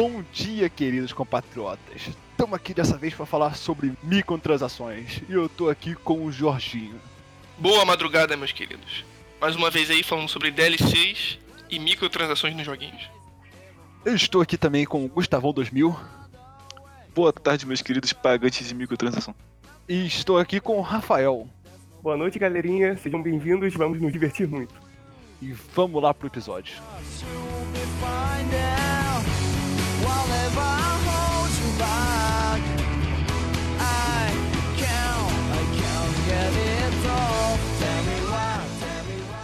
Bom dia, queridos compatriotas. Estamos aqui dessa vez para falar sobre microtransações. E eu tô aqui com o Jorginho. Boa madrugada, meus queridos. Mais uma vez aí falando sobre DLCs e microtransações nos joguinhos. Eu estou aqui também com o Gustavão 2000 Boa tarde, meus queridos pagantes de microtransação. e estou aqui com o Rafael. Boa noite, galerinha. Sejam bem-vindos. Vamos nos divertir muito. E vamos lá pro episódio.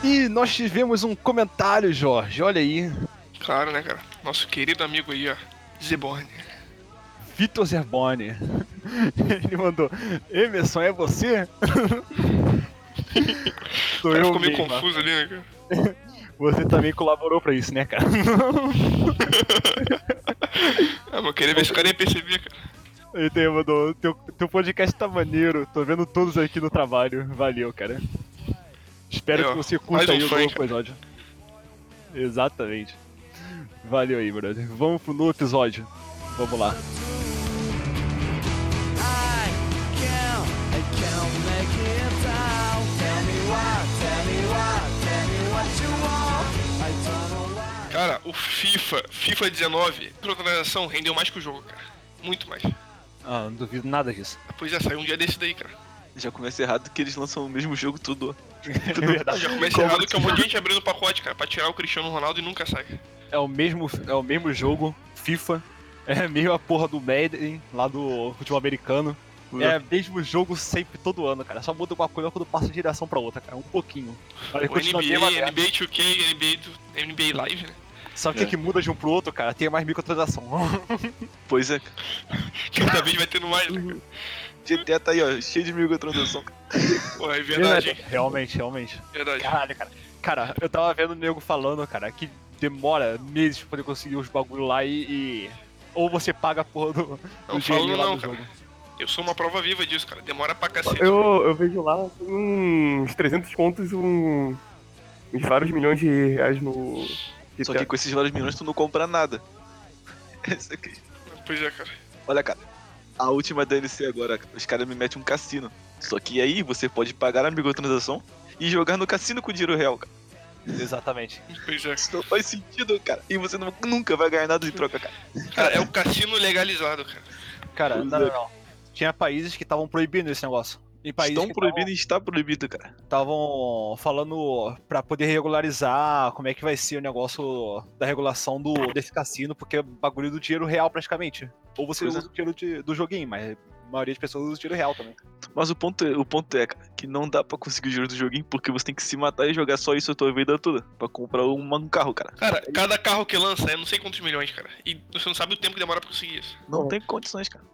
E nós tivemos um comentário, Jorge. Olha aí. Claro, né, cara? Nosso querido amigo aí, ó. Zeborn. Vitor Zerboni. Ele mandou: Emerson, é você? Sou cara eu ficou meio mesmo. confuso ali, né, cara? Você também colaborou pra isso, né, cara? Ah, eu queria ver se o cara ia perceber, cara. Ele tem, mandou: teu, teu podcast tá maneiro. Tô vendo todos aqui no trabalho. Valeu, cara. Espero ó, que você curta um aí o novo episódio. Exatamente. Valeu aí, brother. Vamos pro novo episódio. Vamos lá. Cara, o FIFA, FIFA 19, microtransação rendeu mais que o jogo, cara. Muito mais. Ah, não duvido nada disso. Pois é, saiu um dia desse daí, cara. Já começa errado que eles lançam o mesmo jogo tudo. É verdade. Já começa Como errado que é um monte de gente abrindo o pacote, cara, pra tirar o Cristiano Ronaldo e nunca sai. É o mesmo, é o mesmo jogo, FIFA. É meio a porra do Madden, lá do futebol americano. É o mesmo jogo sempre, todo ano, cara. Só muda uma coisa quando passa de direção pra outra, cara. Um pouquinho. Aí O NBA. NBA 2K, NBA, do- NBA Live, né? Sabe o que, É. que muda de um pro outro, cara? Tem mais microtransação. Pois é, Cada vez vai tendo mais, né? GTA tá aí, ó, cheio de microtransação. Pô, é verdade, hein? realmente, realmente. Verdade. Caralho, cara. Cara, eu tava vendo o nego falando, cara, que demora meses pra poder conseguir os bagulho lá e. e- Ou você paga a porra do, do Não falo não, cara. jogo. Eu sou uma prova viva disso, cara. Demora pra cacete. Eu, eu vejo lá uns 300 contos, um, uns vários milhões de reais no. Só que com esses vários milhões tu não compra nada. Essa aqui. Pois é, cara. Olha, cara, a última DLC agora, os caras me metem um cassino. Só que aí você pode pagar a microtransação e jogar no cassino com dinheiro real, cara. Exatamente. Pois é. Isso não faz sentido, cara. E você não- nunca vai ganhar nada de troca, cara. Cara, é o cassino legalizado, cara. Cara, não, não, é. não. Tinha países que estavam proibindo esse negócio. Em países Estão proibindo e está proibido, cara. estavam falando pra poder regularizar como é que vai ser o negócio da regulação do, desse cassino, porque é bagulho do dinheiro real praticamente. Ou você Pois é. usa o dinheiro de- do joguinho, mas a maioria das pessoas usa o dinheiro real também. Mas o ponto, é, o ponto é, cara, que não dá pra conseguir o dinheiro do joguinho porque você tem que se matar e jogar só isso a tua vida toda. Pra comprar um, um carro, cara. Cara, cada carro que lança é não sei quantos milhões, cara. E você não sabe o tempo que demora pra conseguir isso. Não Bom. tem condições, cara.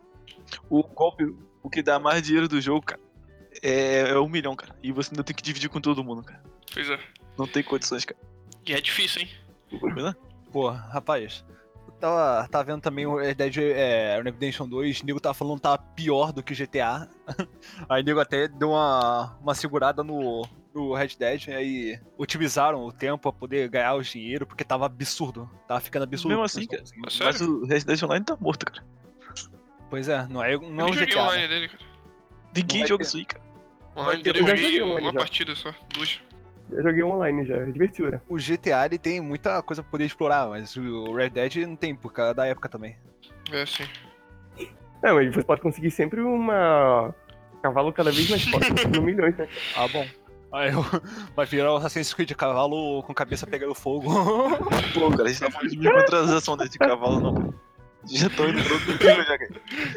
O golpe, o que dá mais dinheiro do jogo, cara, é, é um milhão, cara. E você ainda tem que dividir com todo mundo, cara. Pois é. Não tem condições, cara. E é difícil, hein? Pô, rapaz, eu tava, tava vendo também o Red Dead é, Redemption 2, o nego tava falando que tava pior do que GTA. Aí o nego até deu uma, uma segurada no, no Red Dead, aí otimizaram o tempo pra poder ganhar o dinheiro, porque tava absurdo. Tava ficando absurdo. Mesmo assim, cara. conseguindo. É Mas o Red Dead Online tá morto, cara. Pois é, não é, Eu não é um GTA. online né? dele, cara. Ninguém joga isso aí, cara. Online eu joguei uma já. partida só. Duas. Eu joguei online já, é divertido, né? O GTA ele tem muita coisa pra poder explorar, mas o Red Dead não tem, por causa da época também. É, sim. Não, mas você pode conseguir sempre uma. Cavalo cada vez mais forte, no milhões, né? Ah, bom. Aí eu... vai virar o Assassin's Creed cavalo com cabeça pegando fogo. Pô, cara, a gente tá falando de microtransação desse cavalo, não. Já tô indo pro já, cara.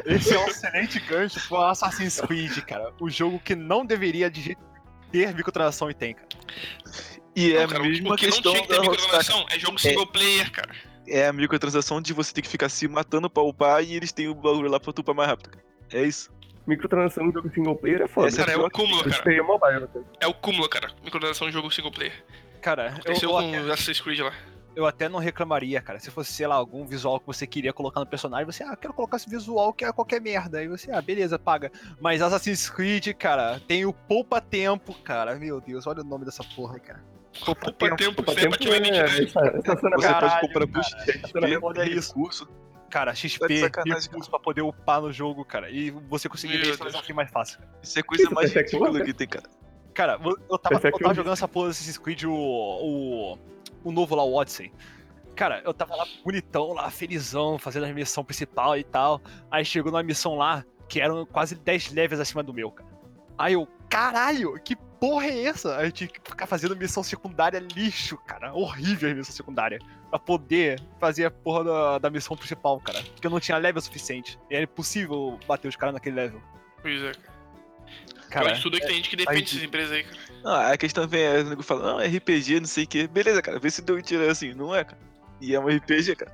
Esse é um excelente gancho pro Assassin's Creed, cara. O jogo que não deveria de jeito ter microtransação e tem, cara. E é Não, a cara, mesma o que não questão tinha que ter microtransação é jogo single player, cara. É a microtransação de você ter que ficar se matando pra upar e eles têm o bagulho lá pra tu upar mais rápido. cara. É isso. Microtransação no jogo single player é foda. Essa Cara, é o cúmulo, cara. é mobile, cara. É o cúmulo, cara. Microtransação de jogo single player. Cara, eu, Aconteceu eu com até, Assassin's Creed lá. Eu até não reclamaria, cara. Se fosse, sei lá, algum visual que você queria colocar no personagem, você, ah, quero colocar esse visual que é qualquer merda. Aí você, ah, beleza, paga. Mas Assassin's Creed, cara, tem o poupa tempo, cara. Meu Deus, olha o nome dessa porra, cara. Poupa tempo, Poupa isso aí é tirar é, identidade. essa- estaciona- Você Caralho, pode comprar cara, boost de XP, recurso. Cara, Tá XP, sacanagem, recurso pra poder upar no jogo, cara. E você conseguir ver isso pouquinho mais fácil. Isso é coisa Isso, mais perfect ridícula que tem, cara. Cara, eu tava, eu tava jogando essa porra Assassin's Creed, o, o, novo lá, o Odyssey. Cara, eu tava lá bonitão, lá, felizão, fazendo a missão principal e tal. Aí chegou numa missão lá, que eram quase 10 levels acima do meu, cara. Aí eu, caralho, que porra é essa? Tinha que ficar fazendo missão secundária lixo, cara. Horrível a missão secundária. Pra poder fazer a porra da, da missão principal, cara. Porque eu não tinha level suficiente. E era impossível bater os caras naquele level. Pois é, cara. Cara, Cara, tudo é que tem gente que defende aí- essas empresas aí, cara. Não, a questão vem, é, o nego fala, não, é RPG, não sei o que. Beleza, cara, vê se deu um tiro assim. Não é, cara. E é um RPG, cara.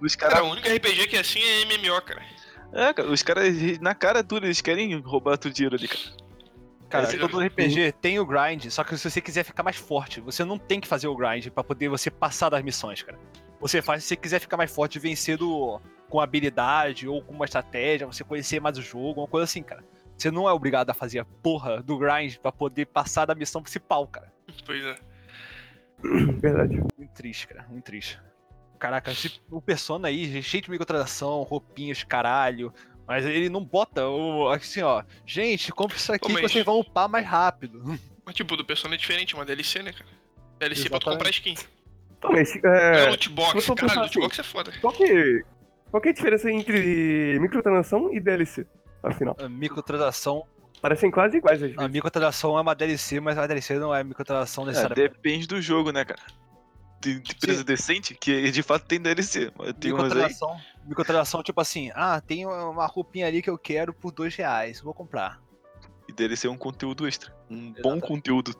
Os Cara, caras. o único RPG que é assim é MMO, cara. É, cara, os caras, na cara dura, eles querem roubar teu dinheiro ali, cara. Cara, Esse todo RPG tem o grind, só que se você quiser ficar mais forte, você não tem que fazer o grind pra poder você passar das missões, cara. Você faz se você quiser ficar mais forte, vencer do, com habilidade ou com uma estratégia, você conhecer mais o jogo, uma coisa assim, cara. Você não é obrigado a fazer a porra do grind pra poder passar da missão principal, cara. Pois é. Verdade. Muito triste, cara, muito triste. Caraca, esse- o Persona aí, cheio de microtransação, roupinhas, caralho. Mas ele não bota o. Assim, ó. Gente, compre isso aqui mas- que vocês vão upar mais rápido. Mas tipo, do Persona é diferente, uma DLC, né, cara? DLC pra tu Exatamente. comprar skin. Então, Não é é, loot box, caralho, loot box é foda. qual, que, qual que é a diferença entre microtransação e DLC? Afinal, A microtransação parecem quase iguais às A vezes. microtransação é uma DLC, mas a DLC não é microtransação É, necessariamente. depende do jogo, né, cara? Tem empresa decente que de fato tem DLC, tem aí. Microtransação, microtransação, tipo assim, ah, tem uma roupinha ali que eu quero por dois reais, vou comprar. E DLC é um conteúdo extra. Um bom Exatamente. conteúdo.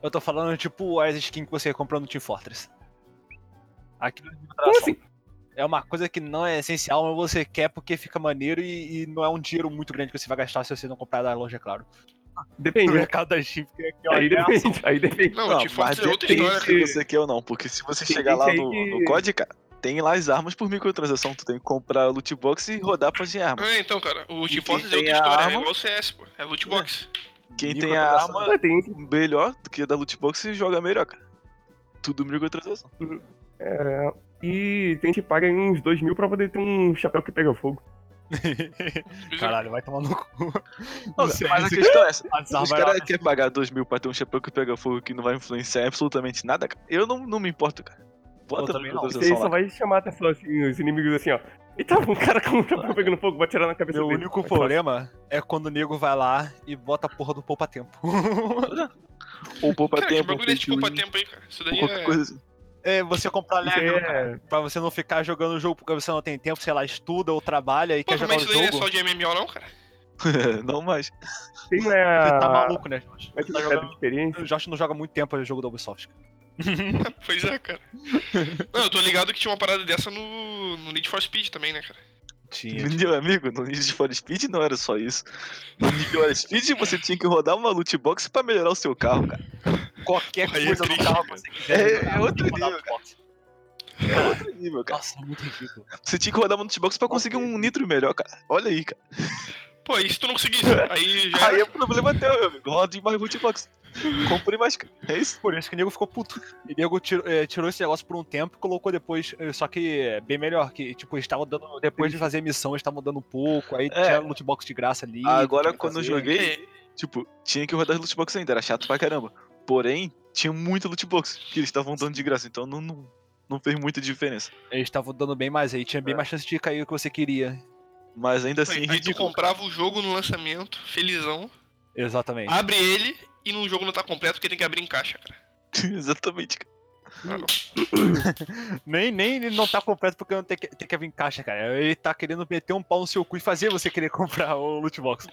Eu tô falando, tipo, as skins que você compra no Team Fortress. Aquilo é Como assim? É uma coisa que não é essencial, mas você quer porque fica maneiro e, e não é um dinheiro muito grande que você vai gastar se você não comprar da loja, é claro. Depende. Né? mercado da Steam, que é que é Aí depende, aí depende. Não, Não, o Team Fortress mas é outra história, se cara. você quer ou não, porque se você Tem chegar lá no, que- no COD, cara, tem lá as armas por microtransação. Tu tem que comprar loot box e rodar pra de arma. É, então, cara, o Team quem Fortress é outra a história, é arma- igual o CS, pô. É loot box. Quem tem a arma tem melhor do que a da loot box joga melhor, cara. Tudo microtransação. É, e tem que paga aí uns 2 mil pra poder ter um chapéu que pega fogo. Caralho, vai tomar no cu. Não, sei, mas a questão é essa. Os caras querem pagar 2 mil pra ter um chapéu que pega fogo que não vai influenciar absolutamente nada, cara. Eu não, não me importo, cara. Bota também não. Microtransação só vai chamar a atenção, assim, os inimigos assim, ó. Eita, um cara com um chapéu pegando fogo, vai tirar na cabeça Meu dele. único Vai falar, problema é quando o nego vai lá e bota a porra do poupa-tempo. Ou poupa Cara, que bagulho desse feito poupa win, tempo aí, cara. Isso daí é... coisa assim. É, você comprar level, é- cara, pra você não ficar jogando o jogo porque você não tem tempo, sei lá, estuda ou trabalha e Pô, quer jogar mas o isso daí não é jogo. só de MMO não, cara? não mais. Tem uma... Você tá maluco, né, Josh? Vai ter Tá jogando- experiência. O Josh não joga muito tempo o jogo da Ubisoft. cara. Pois é, cara. Não, eu tô ligado que tinha uma parada dessa no, no Need for Speed também, né, cara? Tinha. Meu amigo, no Need for Speed não era só isso. No Need for Speed você tinha que rodar uma loot box pra melhorar o seu carro, cara. Qualquer Aí é coisa no carro que cara. você quiser. É- é outro nível, box. É outro nível, cara. Nossa, muito ridículo. Você tinha que rodar uma loot box pra conseguir um nitro melhor, cara. Olha aí, cara. Pô, e se tu não conseguisse? Aí já Aí é problema teu, meu amigo. Roda em mais loot box. Compre mais. É isso. Por isso que o nego ficou puto. E o nego tirou, eh, tirou esse negócio por um tempo e colocou depois, eh, só que é bem melhor, que tipo, eles estavam dando, depois de fazer a missão, eles estavam dando um pouco, aí É. tinha loot box de graça ali. Agora, quando eu fazer. joguei, É, tipo, tinha que rodar loot box ainda. Era chato pra caramba. Porém, tinha muita loot box que eles estavam dando de graça. Então não, não, não fez muita diferença. Eles estavam dando bem mais aí, tinha bem É. mais chance de cair o que você queria. Mas ainda assim, aí tu ridículo. comprava o jogo no lançamento, felizão, Exatamente. abre ele e no jogo não tá completo porque tem que abrir em caixa, cara. Exatamente, cara. Não. Nem, nem ele não tá completo porque não tem que, tem que vir em caixa, cara. Ele tá querendo meter um pau no seu cu e fazer você querer comprar o loot box.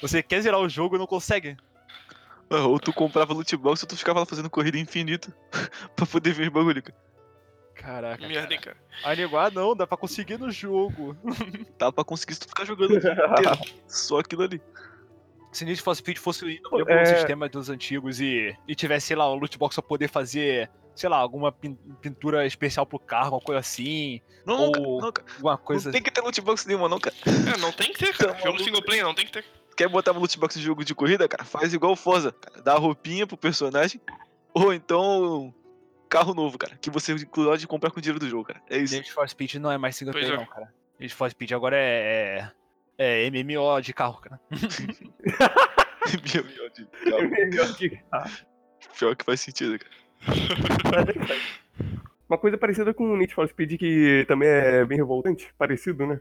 Você quer zerar o jogo e não consegue. Ah, Ou tu comprava loot box ou tu ficava lá fazendo corrida infinita pra poder ver os bagulho, cara. Caraca. Merda, hein, cara. Aí nego, ah não, dá pra conseguir no jogo. Dá pra conseguir se tu ficar jogando o. Só aquilo ali. Se Need for Speed fosse mesmo é- sistema dos antigos e, e tivesse, sei lá, um loot box pra poder fazer, sei lá, alguma pin- pintura especial pro carro, uma coisa assim, Não, Ou- cara. alguma coisa. Não tem que ter loot box nenhuma, não, cara. É, não tem que ter, cara. Tá Jogo maluco. single player não tem que ter. Quer botar uma loot box de jogo de corrida, cara? Faz igual o Forza, cara. Dá a roupinha pro personagem. Ou então carro novo, cara. Que você pode comprar com o dinheiro do jogo, cara. É isso. Need for Speed não é mais single player, é. não, cara. Need for Speed agora é, é, MMO de carro, cara. Deus, de- calma. Melhor que- Ah, Pior que faz sentido, cara. Uma coisa parecida com o Need for Speed, que também é bem revoltante, parecido, né?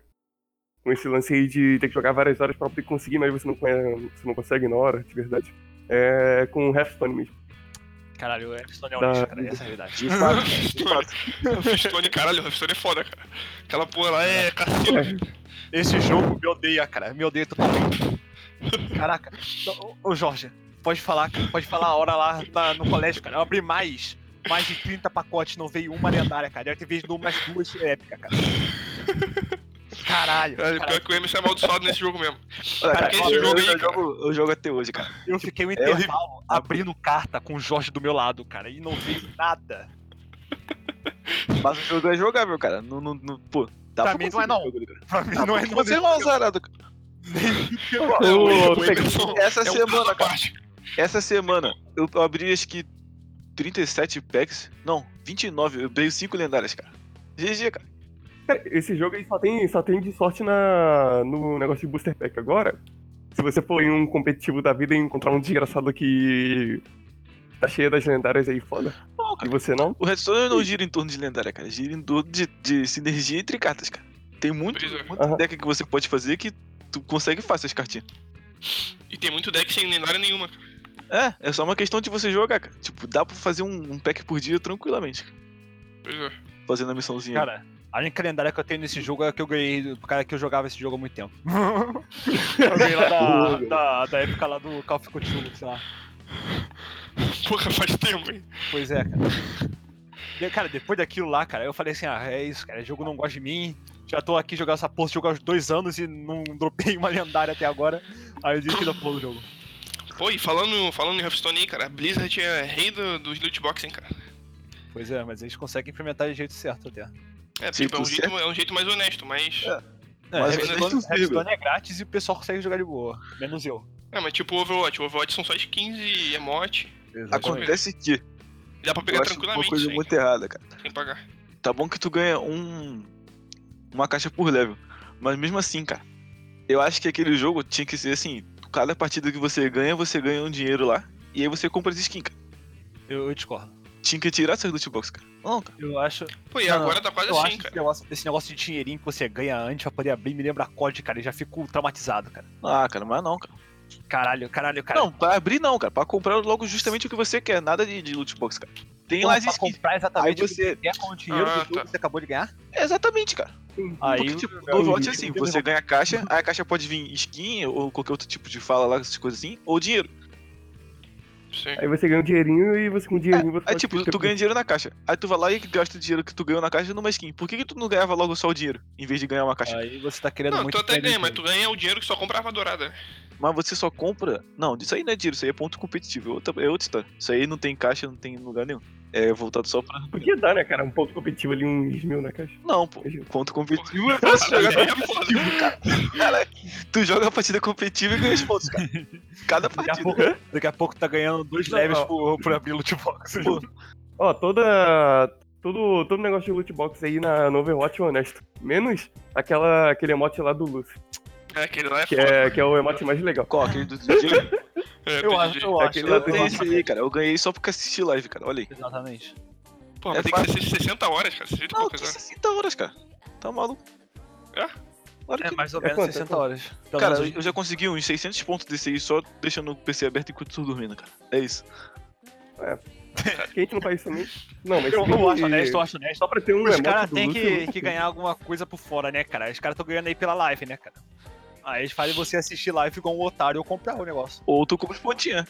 Com esse lance aí de ter que jogar várias horas pra poder conseguir, mas você não, conhe- você não consegue na hora, de verdade. É com o Hearthstone mesmo. Caralho, o Hearthstone é um Da- lixo, cara. Essa é a verdade. De fato, de fato. Hearthstone, caralho, Hearthstone é foda, cara. Aquela porra lá é cassino. Esse jogo me odeia, cara. Me odeia totalmente. Caraca. Ô, ô, Jorge, pode falar, cara. Pode falar a hora lá na- no colégio, cara. Eu abri mais. Mais de 30 pacotes, não veio uma lendária, cara. Deve ter visto umas duas épicas, cara. Caralho. Caralho, cara, pior que o Emerson é amaldiçoado nesse jogo mesmo. Olha, Cara, cara, esse eu, jogo aí, eu cara. jogo, eu jogo até hoje, cara. eu fiquei um É intervalo abrindo carta com o Jorge do meu lado, cara. E não veio nada. Mas o jogo é jogável, cara. Não, não, não- pô, dá Pra pra mim não é não. jogo, cara. Pra mim Ah, não é não. Você é mal azarado, cara. É, Essa é semana, cara. Essa semana eu eu abri acho que 37 packs. Não, 29. Eu abri 5 lendárias, cara. GG, cara. Cara, esse jogo aí só tem, só tem de sorte na, no negócio de Booster Pack. Agora, se você for em um competitivo da vida e encontrar um desgraçado que tá cheio das lendárias aí foda, Não, e cara. você não, O Redstone não gira em torno de lendária, cara. Gira em torno de, de sinergia entre cartas, cara. Tem muito, é. Aham. deck que você pode fazer que tu consegue fácil as cartinhas. E tem muito deck sem lendária nenhuma. É, é só uma questão de você jogar, cara. Tipo, dá pra fazer um, um pack por dia tranquilamente. cara. Pois é. Fazendo a missãozinha. Cara, a única lendária que eu tenho nesse jogo é que eu ganhei do cara que eu jogava esse jogo há muito tempo. eu ganhei lá da, da, da época lá do Call of Cthulhu, sei lá. Porra, faz tempo, hein? Pois é, cara. E, cara, depois daquilo lá, cara, eu falei assim, ah, é isso, cara, o jogo não gosta de mim. Já tô aqui jogando essa porra, jogo há dois anos e não dropei uma lendária até agora. Aí eu desisti da porra do jogo. Pô, e falando, falando em Hearthstone aí, cara, a Blizzard é rei do, dos loot box, hein, cara. Pois é, mas eles conseguem implementar de jeito certo até. É, Sim, tipo, é um, jeito, é um jeito mais honesto, mas. É. É, Mas honesto, Hearthstone é grátis e o pessoal consegue jogar de boa. Menos eu. É, mas tipo Overwatch. O Overwatch são só skins e emote. Acontece que Dá pra eu pegar uma tranquilamente coisa sem, muito errada, cara. sem pagar. Tá bom que tu ganha um. Uma caixa por level. Mas mesmo assim, cara. Eu acho que aquele jogo tinha que ser assim. Cada partida que você ganha, você ganha um dinheiro lá. E aí você compra as skins, cara. Eu, eu discordo. Tinha que tirar essas loot box, cara. Não, cara. Eu acho. Pô, e Não, agora tá quase eu assim, acho que cara. esse negócio, esse negócio de dinheirinho que você ganha antes pra poder abrir me lembra COD, cara. E já fico traumatizado, cara. Ah, cara, mas não, cara. Caralho, caralho, cara. Não, pra abrir não, cara. Pra comprar logo justamente o que você quer. Nada de, de loot box, cara. Tem lá as pra skins. comprar exatamente Aí o que você- você quer com o dinheiro Ah, do jogo tá. que você acabou de ganhar. Exatamente, cara. Aí, Porque, tipo, eu- no Overwatch é eu- assim, eu- você ganha a caixa, aí a caixa pode vir skin ou qualquer outro tipo de fala lá, essas coisas assim, ou dinheiro. Sim. aí você ganha um dinheirinho e você com o dinheirinho você Aí pode tipo, tu ganha dinheiro na caixa. Aí tu vai lá e gasta o dinheiro que tu ganhou na caixa numa skin. Por que, que tu não ganhava logo só o dinheiro, em vez de ganhar uma caixa? Aí você tá querendo Não, muito. tu até ganha, mas tu ganha o dinheiro que só compra a arma dourada. Mas você só compra. Não, isso aí não é dinheiro, isso aí é ponto competitivo. É outra, é outra história. Isso aí não tem caixa, não tem lugar nenhum. É voltado só pra. Podia dar, né, cara? Um ponto competitivo ali, uns mil na caixa. Não, pô. Ponto competitivo é pra você jogar é competitivo, cara. Cara, tu joga a partida competitiva e ganha os pontos, cara. Cada Daqui a, partida. pouco, daqui a pouco tá ganhando dois Não, ó. por, por abrir loot box. Pô, Ó, toda. Todo, todo negócio de loot box aí na, no Overwatch é honesto. Menos aquela, aquele emote lá do Luffy. É, aquele lá é Que foda. é, que é o emote mais legal. Qual? Aquele do DJ? É, Eu acho, eu acho. Eu- Eu tenho eu- esse aí, cara. Eu ganhei só porque assisti live, cara. Olha aí. Exatamente. Pô, mas é tem que ser 60 horas, cara. 60 e Não, poucas que horas. 60 horas, cara. Tá maluco? É? Claro É que mais ou É menos quanto? É 60 quanto? horas. Pelo Cara, menos eu já consegui uns 600 pontos desse aí só deixando o PC aberto enquanto tô dormindo, cara. É isso. Que a gente não faz isso também. Não, mas eu, eu acho honesto, eu acho honesto. Só pra ter um Os caras têm que, que ganhar alguma coisa por fora, né, cara? Os caras estão ganhando aí pela live, né, cara? Aí eles fazem você assistir live igual um otário ou comprar o negócio. Ou tu compra os pontinhos.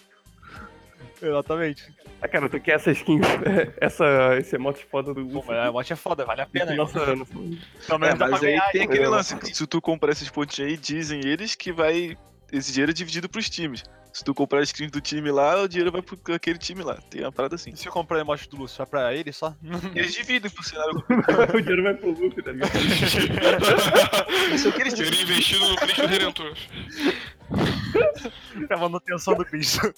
Exatamente. Ah, cara, tu quer essa skin, essa, esse emote foda do Pô, Luffy. mas a moto é foda, vale a pena. Nossa, nossa, Pelo É, pra mas aí ganhar. tem aquele É. lance. que Se tu comprar esses pontinhos aí, dizem eles que vai. Esse dinheiro é dividido pros times. Se tu comprar a skin do time lá, o dinheiro vai pro aquele time lá. Tem uma parada assim. E se eu comprar o emote do Lúcio, vai pra ele só? Eles dividem pro cenário. o dinheiro vai pro Luffy, tá ligado? Isso é o que eles Dinheiro dividem. investido no Cristo Redentor. pra manutenção do Cristo.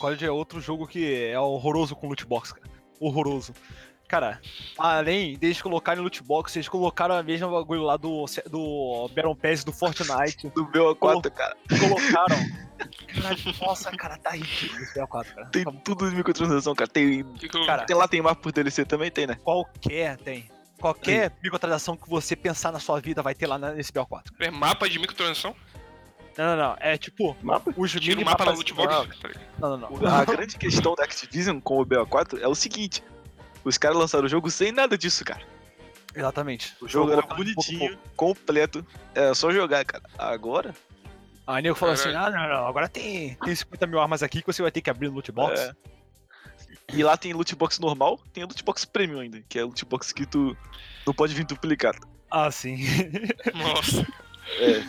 COD é outro jogo que é horroroso com loot box, cara. Horroroso. Cara, além deles colocarem loot box, eles colocaram a mesma bagulho lá do, do Battle Pass do Fortnite. Do BO4, cara. Colocaram. Caralho, nossa, cara, tá ridículo esse BO4, cara. Tem Tá- tudo de microtransação, cara. Tem, Cara, tem lá, tem mapa por DLC também, tem, né? Qualquer tem. Qualquer microtransação que você pensar na sua vida vai ter lá nesse BO4. É mapa de microtransação? Não, não, não. É tipo, Mapa? os Tira o mapa na loot box? Não, não, não. A grande questão da Activision com o BO4 é o seguinte. Os caras lançaram o jogo sem nada disso, cara. Exatamente. O jogo era bonitinho, completo. Era só jogar, cara. Agora. Aí o nego falou assim: ah, não, não, agora tem, tem 50 mil armas aqui que você vai ter que abrir no loot box. É. E lá tem loot box normal, tem loot box premium ainda, que é loot box que tu não pode vir duplicado. Ah, sim. Nossa, É,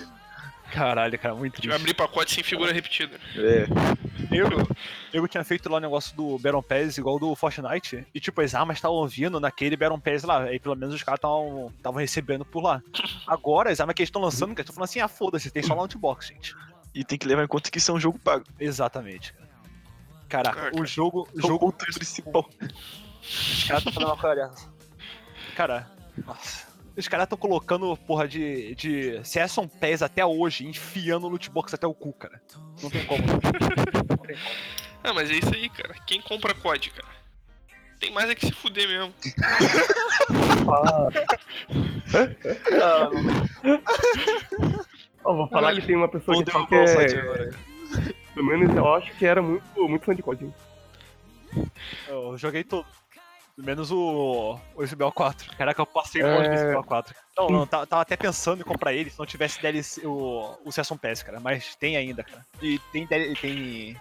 Caralho, cara, muito vai triste. abrir pacote sem figura repetida. é. Eu, eu tinha feito lá o negócio do Baron Pass igual do Fortnite. E tipo, as armas estavam vindo naquele Baron Pass lá. Aí pelo menos os caras estavam recebendo por lá. Agora, as armas que eles estão lançando, que estão falando assim, ah, foda-se, tem só lá no box, gente. E tem que levar em conta que isso é um jogo pago. Exatamente, cara. Caraca, Caraca. o jogo. O É o jogo ponto principal. Os caras estão fazendo uma coisa dessa. Cara, nossa. Os caras estão colocando, porra, de, de Season Pass até hoje, enfiando o loot box até o cu, cara. Não tem como. Não tem como. Ah, mas é isso aí, cara. Quem compra COD, cara? Tem mais é que se fuder mesmo. Ó, vou falar que tem uma pessoa que que é... agora. Pelo menos eu acho que era muito, muito fã de COD. Eu joguei tudo. Menos o, o SBL4. Caraca, eu passei É. longe do SBL4. Não, não, tava, tava até pensando em comprar ele se não tivesse DLC, o, o Season Pass, cara. Mas tem ainda, cara. E tem, tem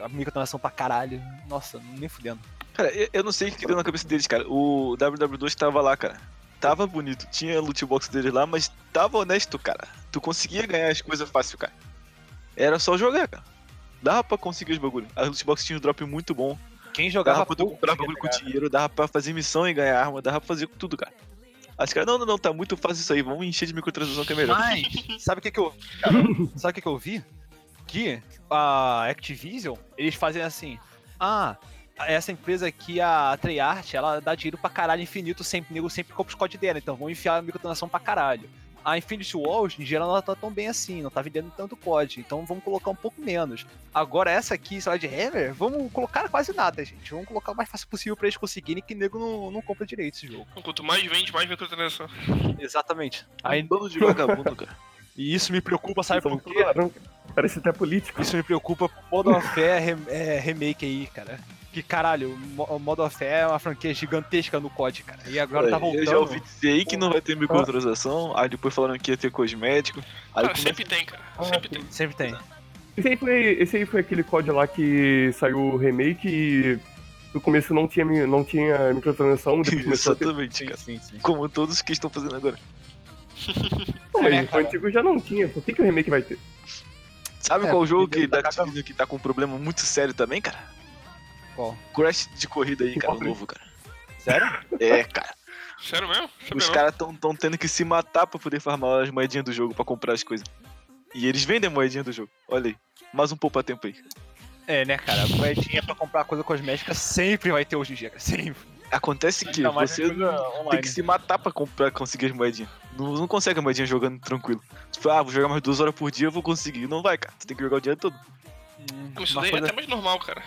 a microtransação pra caralho. Nossa, nem fudendo. Cara, eu, eu não sei o que deu na cabeça deles, cara. O WW2 tava lá, cara. Tava bonito, tinha loot box deles lá, mas tava honesto, cara. Tu conseguia ganhar as coisas fácil, cara. Era só jogar, cara. Dava pra conseguir os bagulho. As loot box tinham um drop muito bom. Quem jogava Dava pra comprar bagulho com pegar. dinheiro, dava pra fazer missão e ganhar arma, dava pra fazer tudo, cara. As caras, não, não, não, tá muito fácil isso aí, vamos encher de microtransação que é melhor. Mas, sabe o que que eu. cara, sabe o que que eu vi? Que a Activision, eles fazem assim. Ah, essa empresa aqui, a Treyarch, ela dá dinheiro pra caralho infinito, sempre, nego sempre compra os códigos dela, então vão enfiar a microtransação pra caralho. A Infinity Walls, em geral, não tá tão bem assim, não tá vendendo tanto COD, então vamos colocar um pouco menos. Agora, essa aqui, sei lá, de Hammer, vamos colocar quase nada, gente. Vamos colocar o mais fácil possível pra eles conseguirem que nego não, não compra direito esse jogo. Quanto mais vende, mais microtransação. Exatamente. Aí, bando de vagabundo, cara. e isso me preocupa, sabe por quê? Parece até político. Isso me preocupa com o Modern Warfare rem- é, remake aí, cara. Que caralho, o Mo- o Modern Warfare é uma franquia gigantesca no COD, cara. E agora tá voltando. Eu já ouvi dizer aí que não vai ter microtransação, aí depois falaram que ia ter cosmético. Aí Cara, sempre tem, cara. Ah, Sempre sim. tem. Sempre tem. Esse aí, foi, esse aí foi aquele COD lá que saiu o remake e no começo não tinha, não tinha microtransação, a ter. Exatamente, cara. sim, sim. Como todos que estão fazendo agora. Pô, mas É, o antigo já não tinha, por que, que o remake vai ter? Sabe É, qual jogo que tá que tá com um problema muito sério também, cara? Qual? Crash de corrida aí, cara, novo, cara. Sério? É, cara. Sério mesmo? Sabia Os caras tão, tão tendo que se matar pra poder farmar as moedinhas do jogo pra comprar as coisas. E eles vendem a moedinha do jogo. Olha aí. Mais um poupa-tempo aí. É, né, cara? Moedinha pra comprar coisa cosmética sempre vai ter hoje em dia, cara. Sempre. Acontece que Ainda mais você tem que se matar pra comprar, conseguir as moedinhas. Não, não consegue a moedinha jogando tranquilo. Tipo, ah, vou jogar mais duas horas por dia, eu vou conseguir. Não vai, cara. Você tem que jogar o dia todo. Hum, Mas Isso daí coisa- é até mais normal, cara.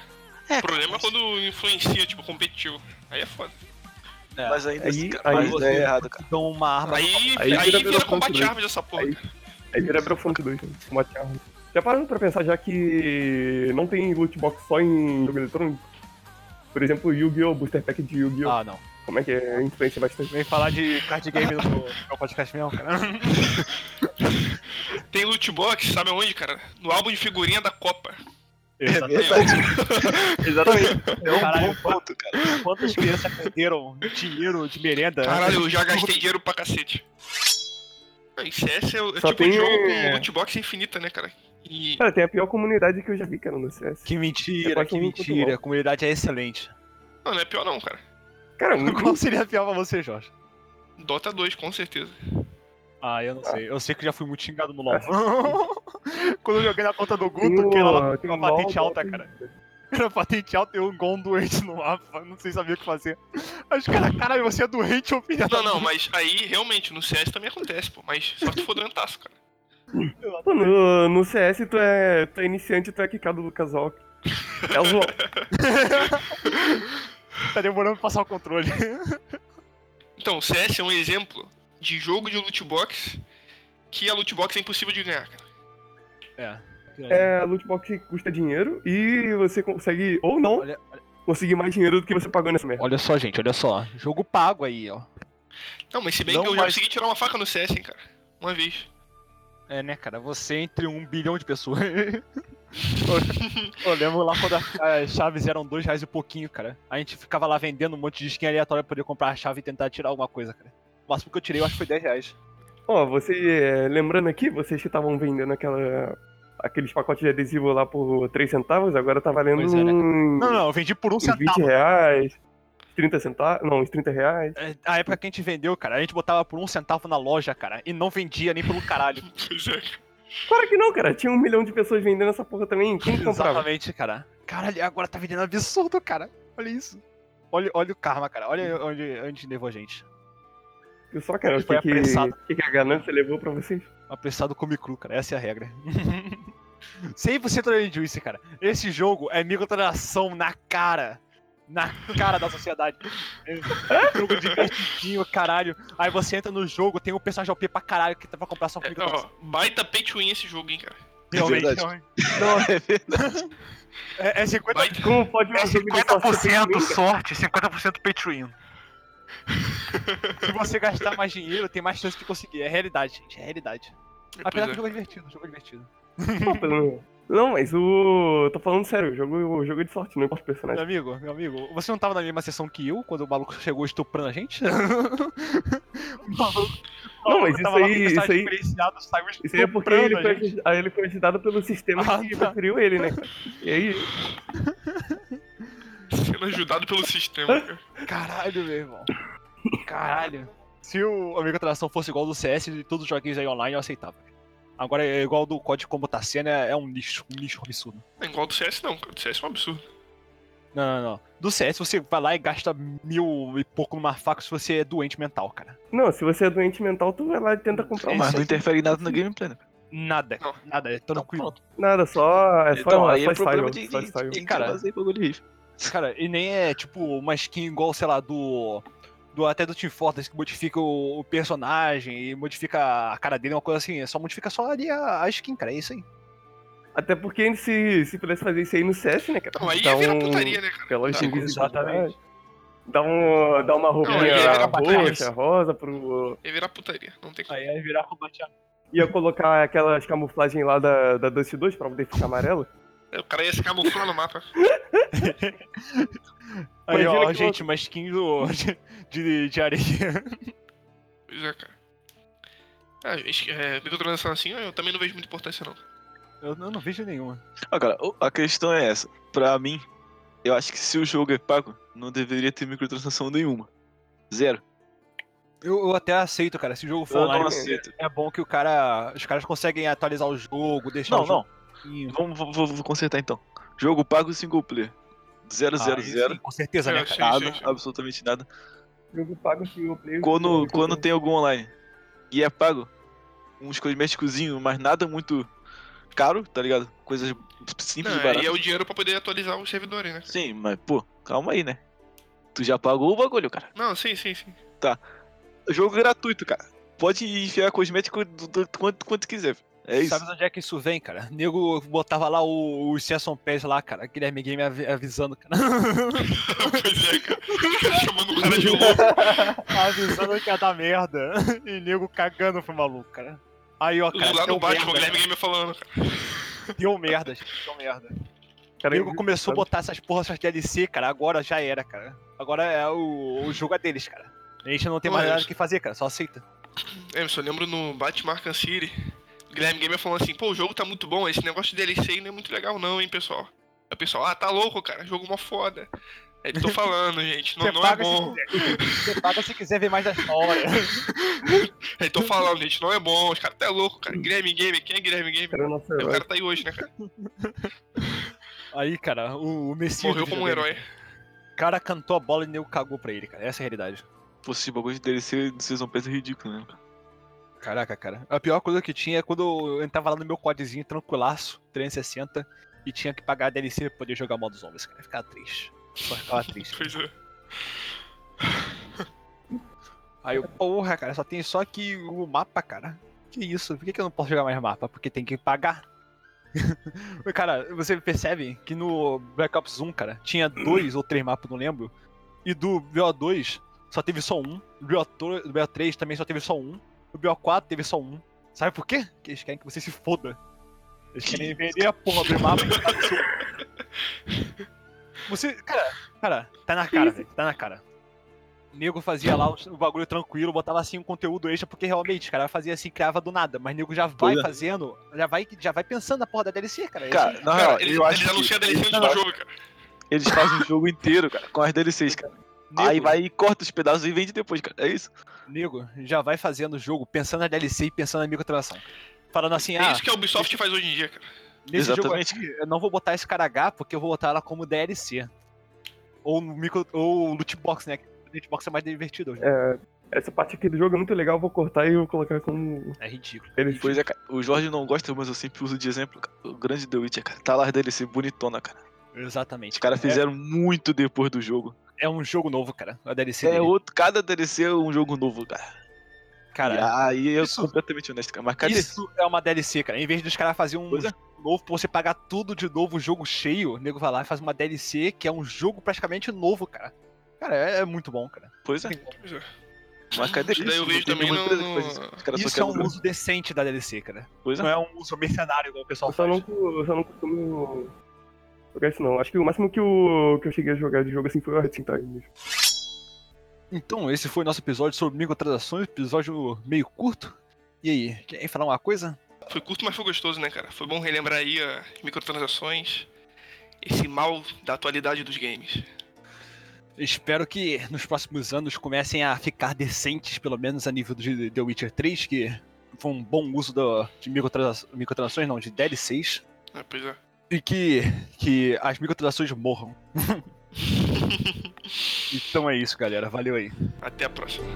É, O problema é quando influencia, tipo, competitivo. Aí é foda. é. Mas ainda Aí- cara, aí mas você- é errado, cara. Dão uma arma. Aí, Aí aí, vira vira, combate 2. armas dessa porra. Aí- Aí vira Battlefront 2, né? combate arma. Já parando pra pensar já que não tem loot box só em jogo eletrônico? Por exemplo, Yu-Gi-Oh! Booster Pack de Yu-Gi-Oh! Ah, não. Como é que é? Influencia bastante. Vem falar de card game no meu podcast mesmo, cara. Tem loot box, sabe aonde, cara? No álbum de figurinha da Copa. É verdade. Exatamente. É um Caralho, bom ponto, cara. Quantas crianças perderam dinheiro de merenda? Caralho, eu já gastei dinheiro pra cacete. Ah, E CS é, o- é Só tipo tem- de jogo com loot box infinita, né, cara? E. Cara, tem a pior comunidade que eu já vi, cara, no CS. Que É mentira, quase que mentira. A comunidade é excelente. Não, não é pior não, cara. Cara, Qual seria pior pra você, Jorge? Dota 2, com certeza. Ah, eu não sei. Eu sei que já fui muito xingado no LoL. Quando eu joguei na conta do Guto, que ela tem uma o LoL, patente alta, e- cara. Era patentear ter um gol doente no mapa, não sei saber o que fazer. Aí os caras, caralho, você é doente, ô filho Não, não, mas aí realmente no CS também acontece, pô. Mas só tu for doentaço, cara. Pô, no, no CS tu é, tu é iniciante, tu é quicado do casal. É o João. Tá demorando pra passar o controle. Então, o CS é um exemplo de jogo de loot box que a loot box é impossível de ganhar, cara. É. É, loot box custa dinheiro e você consegue, ou não, Olha, conseguir mais dinheiro do que você pagou nessa merda. olha só, gente, olha só. Jogo pago aí, ó. Não, mas se bem Não, que eu já mas- consegui tirar uma faca no CS, hein, cara. Uma vez. É, né, cara? Você entre um bilhão de pessoas. eu lembro lá quando a- as chaves eram dois reais e pouquinho, cara. A gente ficava lá vendendo um monte de skin aleatória pra poder comprar a chave e tentar tirar alguma coisa, cara. O máximo que eu tirei, eu acho que foi 10 reais. Ó, você, é, lembrando aqui, vocês que estavam vendendo aquela, aqueles pacotes de adesivo lá por 3 centavos, agora tá valendo é, né? uns, Não, não, eu vendi por um uns 20 centavo. reais, 30 centavos, não, uns 30 reais. É, A época que a gente vendeu, cara, a gente botava por um centavo na loja, cara, e não vendia nem pelo caralho. Claro que não, cara, tinha um milhão de pessoas vendendo essa porra também, quem que comprava? Exatamente, cara. Caralho, agora tá vendendo absurdo, cara. Olha isso. Olha, olha o karma, cara. Olha onde, onde levou a gente. Eu só, cara, o Foi que, que, apressado. que, que a ganância levou pra vocês? Apressado come cru, cara. Essa é a regra. 100% de juice, cara. Esse jogo é microtransação na cara. Na cara da sociedade. É um jogo divertidinho, caralho. Aí você entra no jogo, tem um personagem OP pra caralho que tá pra comprar só com É, microtransação. ó, baita pay to win esse jogo, hein, cara. Realmente, verdade. realmente. Não, É verdade. É, é 50%, Baita... como pode é um jogo de sorte ser 50% ruim, cara? sorte, 50% pay to win. Se você gastar mais dinheiro, tem mais chance de conseguir. É realidade, gente. É realidade. Apesar que o é. jogo é divertido, o jogo é divertido. Pô, Não, mas o. Tô falando sério, o jogo, o jogo é de sorte, não importa o Meu personagem. amigo, meu amigo, você não tava na mesma sessão que eu, quando o maluco chegou estuprando a gente? o maluco, o Não, mas isso tava lá com aí- o isso aí- diferenciado, saiu Isso aí é porque ele a foi, aí ele foi ajudado pelo sistema Ah, que tá. ele, né? E aí, Sendo ajudado pelo sistema, cara. Caralho, meu irmão. Caralho. Se o Amigo Atração fosse igual ao do CS e todos os joguinhos aí online, eu aceitava. Agora é igual ao do COD como tá sendo, é é um lixo, um lixo absurdo. É igual do CS não, cara. Do CS é um absurdo. Não, não, não. Do CS você vai lá e gasta mil e pouco numa faca se você é doente mental, cara. não, se você é doente mental, tu vai lá e tenta comprar uma. Mas não interfere em nada no gameplay, né? Nada, Não. nada, é tranquilo. Nada, só. É só, Então, aí só é problema style, de, de, de, fazer bagulho riff. Cara, e nem é tipo uma skin igual, sei lá, do. do até do Team Fortress que modifica o, o personagem e modifica a cara dele, uma coisa assim. É só modifica só ali a, a skin, cara. É isso aí. Até porque se, se pudesse fazer isso aí no CS, né, cara? Não, aí Dá ia virar um- putaria, né, cara? De Tá, exatamente. Dá, um, dá uma roupinha Não, ia roxa, rosa pro. Ia virar putaria. Não tem como. Aí vai virar combate. Ia colocar aquelas camuflagens lá da, da Dust 2 pra poder ficar amarelo. O cara ia se camuflar no mapa. Aí, Imagina ó, que gente, uma skin do, de, de, de areia. Pois é, cara. Ah, é, microtransação assim, eu também não vejo muita importância, não. Eu, eu não vejo nenhuma. Ah, cara, o- a questão é essa. Pra mim, eu acho que se o jogo é pago, não deveria ter microtransação nenhuma. Zero. Eu, eu até aceito, cara. Se o jogo for online, não é bom que o cara. Os caras conseguem atualizar o jogo, deixar Não, o não. jogo. Vamos, vou, vou- vou consertar então. Jogo pago single player. Zero, zero, Ah, zero. sim, com certeza, né, cara? Nada, absolutamente nada. Jogo pago single player. Quando, quando tem algum online e é pago, uns cosméticozinhos, mas nada muito caro, tá ligado? Coisas simples Não, e baratas. aí é o dinheiro pra poder atualizar os servidores, né? Sim, mas pô, calma aí, né? Tu já pagou o bagulho, cara. Não, sim, sim, sim. Jogo gratuito, cara. Pode enfiar cosmético do, do- quanto, quanto quiser. É isso. Sabe de onde é que isso vem, cara? O nego botava lá o, o Sesson Pass lá, cara. Guilherme Game avi- avisando, cara. pois é, cara. O cara chamando o cara de louco. avisando que ia dar merda. E nego cagando pro maluco, cara. Aí, ó, cara, Lá no Batman, o Guilherme. Gamer falando, cara. Deu merda, gente. Deu merda. O Cara, nego começou a botar essas porras, essas DLC, cara. Agora já era, cara. Agora é o, o jogo é deles, cara. A gente não tem mais Ué, nada isso- que fazer, cara. Só aceita. Emerson, eu lembro no Batman Arkham City, o Guilherme Gamer falando assim, pô, o jogo tá muito bom, esse negócio de DLC aí não é muito legal não, hein, pessoal. Aí o pessoal, ah, tá louco, cara, jogo mó foda. Aí tô falando, gente, não, não é bom. Você paga se quiser ver mais da história. Aí tô falando, gente, não é bom, os caras tá louco, cara. Guilherme Gamer, quem é Guilherme Gamer? Cara, o cara tá aí hoje, né, cara? Aí, cara, o, o Messias. Morreu como um herói. O cara cantou a bola e nego cagou pra ele, cara. Essa é a realidade. Pô, esse bagulho de DLC de Season Pass é ridículo, né? cara? Caraca, cara. A pior coisa que tinha é quando eu entrava lá no meu codezinho tranquilaço, 360, e tinha que pagar a DLC pra poder jogar modo zombies, cara. Ficava triste. Só ficava triste. Pois é. Aí eu, porra, cara, só tem só aqui o mapa, cara. Que isso? Por que, que eu não posso jogar mais mapa? Porque tem que pagar. cara, você percebe que no Black Ops 1, cara, tinha dois ou três mapas, não lembro. E do BO2 só teve só um. Do BO3 do BO3 também só teve só um. Do BO4 teve só um. Sabe por quê? Porque eles querem que você se foda. Eles querem vender a porra do mapa e no. Você. Cara, cara, tá na cara, velho. Tá na cara. O nego fazia lá o o bagulho tranquilo, botava assim um conteúdo extra, porque realmente, cara, fazia assim, criava do nada. Mas nego já vai Pois é. fazendo, já vai, já vai pensando na porra da DLC, cara. É Cara, assim, na Cara, real, eles, eu acho eles que anunciam a DLC antes do jogo, cara. eles fazem o jogo inteiro, cara, com as DLCs, cara. Nego, Aí vai e corta os pedaços e vende depois, cara. É isso? nego já vai fazendo o jogo pensando na DLC e pensando na microtransação. Falando assim, É ah, isso que a Ubisoft faz hoje em dia, cara. nesse jogo Exatamente. aqui, eu não vou botar esse cara H porque eu vou botar ela como DLC. Ou no micro, ou loot box, né? Loot box é mais divertido hoje. É, essa parte aqui do jogo é muito legal, eu vou cortar e vou colocar como. É ridículo. Eles Pois é, cara. O Jorge não gosta, mas eu sempre uso de exemplo, cara. O grande The Witcher, cara. Tá lá as DLC bonitona, cara. Exatamente. Os caras fizeram muito depois do jogo. É, é um jogo novo, cara. A DLC É dele. outro, cada DLC é um jogo novo, cara. Cara, e aí eu isso- sou completamente honesto, cara. Mas cadê? Isso é uma DLC, cara. Em vez dos caras fazerem um Pois é. jogo novo pra você pagar tudo de novo, o jogo cheio, o nego vai lá e faz uma DLC que é um jogo praticamente novo, cara. Cara, é, é muito bom, cara. Pois é. É. Mas cadê Isso daí eu Não vejo também nenhuma no- empresa que faz isso. Isso é um uso decente da DLC, cara. Pois é. Não é um uso mercenário igual o pessoal Eu só faz. não, eu só não costumo jogar isso não. Acho que o máximo que eu, que eu cheguei a jogar de jogo assim foi o Red Time mesmo. Então, esse foi o nosso episódio sobre microtransações, episódio meio curto. E aí, quer falar uma coisa? Foi curto, mas foi gostoso, né, cara? Foi bom relembrar aí as microtransações, esse mal da atualidade dos games. Espero que nos próximos anos comecem a ficar decentes, pelo menos a nível de The Witcher 3, que foi um bom uso do- de microtransa- microtransações, não, de DLCs. É, pois é. E que, que as microtransações morram. Então é isso, galera. Valeu aí. Até a próxima.